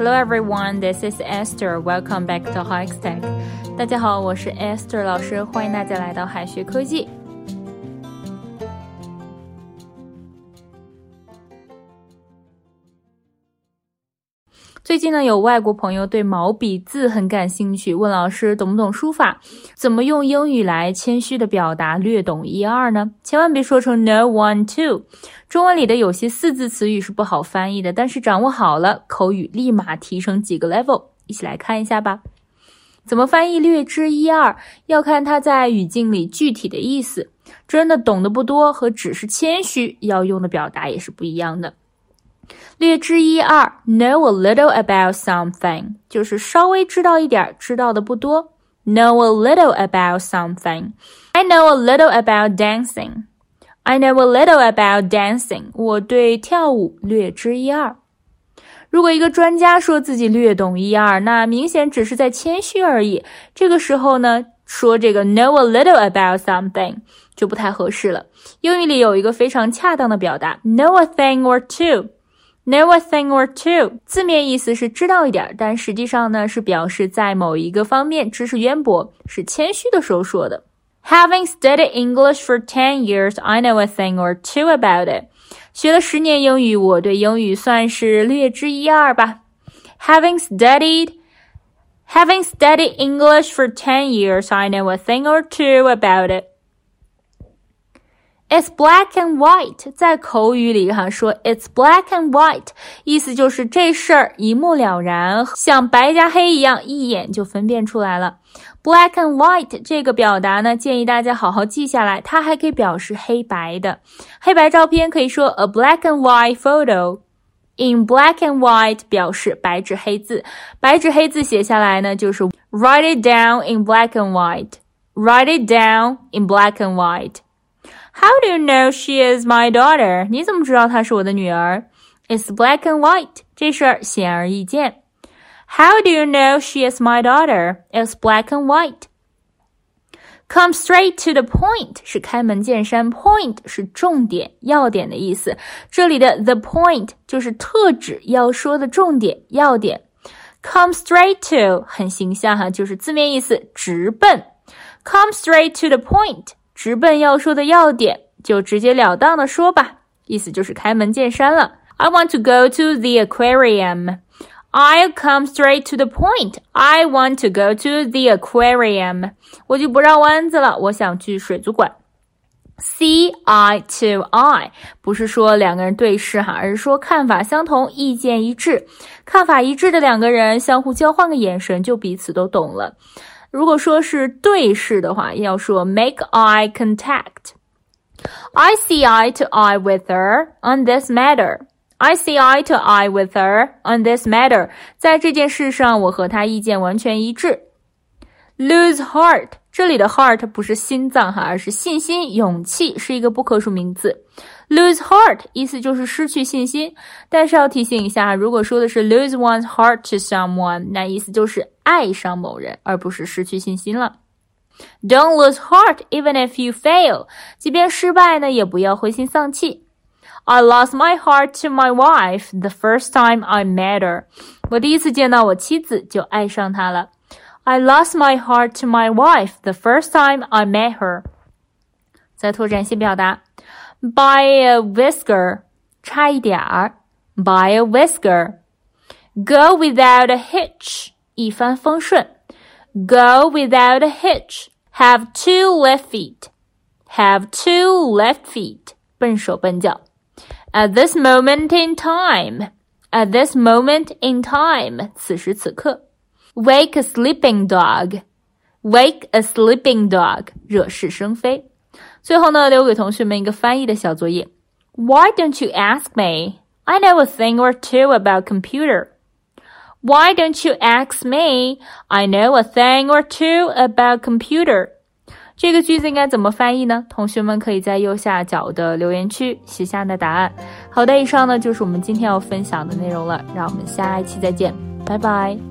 Hello everyone, this is Esther. Welcome back to Hikes Tech. 大家好，我是 Esther 老师，欢迎大家来到海学科技。 最近呢，有外国朋友对毛笔字很感兴趣，问老师懂不懂书法？怎么用英语来谦虚的表达略懂一二呢？千万别说成 no one two。中文里的有些四字词语是不好翻译的，但是掌握好了，口语立马提升几个 level。一起来看一下吧。怎么翻译略知一二，要看它在语境里具体的意思。真的懂得不多和只是谦虚要用的表达也是不一样的。略知一二，know a little about something，就是稍微知道一点，知道的不多。Know a little about something. I know a little about dancing. I know a little about dancing. 我对跳舞略知一二。如果一个专家说自己略懂一二，那明显只是在谦虚而已。这个时候呢，说这个 know a little about something 就不太合适了。英语里有一个非常恰当的表达，know a thing or two。Know a thing or two，字面意思是知道一点，但实际上呢是表示在某一个方面知识渊博，是谦虚的时候说的。Having studied English for ten years, I know a thing or two about it。学了十年英语，我对英语算是略知一二吧。Having studied Having studied English for ten years, I know a thing or two about it. It's black and white，在口语里哈说 It's black and white，意思就是这事儿一目了然，像白加黑一样，一眼就分辨出来了。Black and white 这个表达呢，建议大家好好记下来，它还可以表示黑白的。黑白照片可以说 a black and white photo。In black and white 表示白纸黑字，白纸黑字写下来呢，就是 write it down in black and white。Write it down in black and white。How do you know she is my daughter？你怎么知道她是我的女儿？It's black and white，这事儿显而易见。How do you know she is my daughter? It's black and white. Come straight to the point 是开门见山，point 是重点、要点的意思。这里的 the point 就是特指要说的重点、要点。Come straight to 很形象哈，就是字面意思直奔。Come straight to the point 直奔要说的要点就直截了当的说吧意思就是开门见山了。I want to go to the aquarium. I'll come straight to the point. I want to go to the aquarium. 我就不绕弯子了我想去水族馆。Ci toi 不是说两个人对视哈而是说看法相同意见一致。看法一致的两个人相互交换个眼神就彼此都懂了。如果说是对视的话，要说 make eye contact. I see eye to eye with her on this matter. I see eye to eye with her on this matter. 在这件事上，我和她意见完全一致。Lose heart，这里的 heart 不是心脏哈，而是信心、勇气，是一个不可数名词。 Lose heart 意思就是失去信心，但是要提醒一下，如果说的是 lose one's heart to someone，那意思就是爱上某人，而不是失去信心了。Don't lose heart even if you fail，即便失败呢，也不要灰心丧气。I lost my heart to my wife the first time I met her。我第一次见到我妻子就爱上她了。I lost my heart to my wife the first time I met her。再拓展一些表达。by a whisker，差一点儿，by a whisker，go without a hitch，一帆风顺，go without a hitch，have two left feet，have two left feet，笨手笨脚，at this moment in time，at this moment in time，此时此刻，wake a sleeping dog，wake a sleeping dog，惹是生非。 最后呢，留给同学们一个翻译的小作业。Why don't you ask me? I know a thing or two about computer. Why don't you ask me? I know a thing or two about computer. 这个句子应该怎么翻译呢？同学们可以在右下角的留言区写下你的答案。好的，以上呢就是我们今天要分享的内容了，让我们下一期再见，拜拜。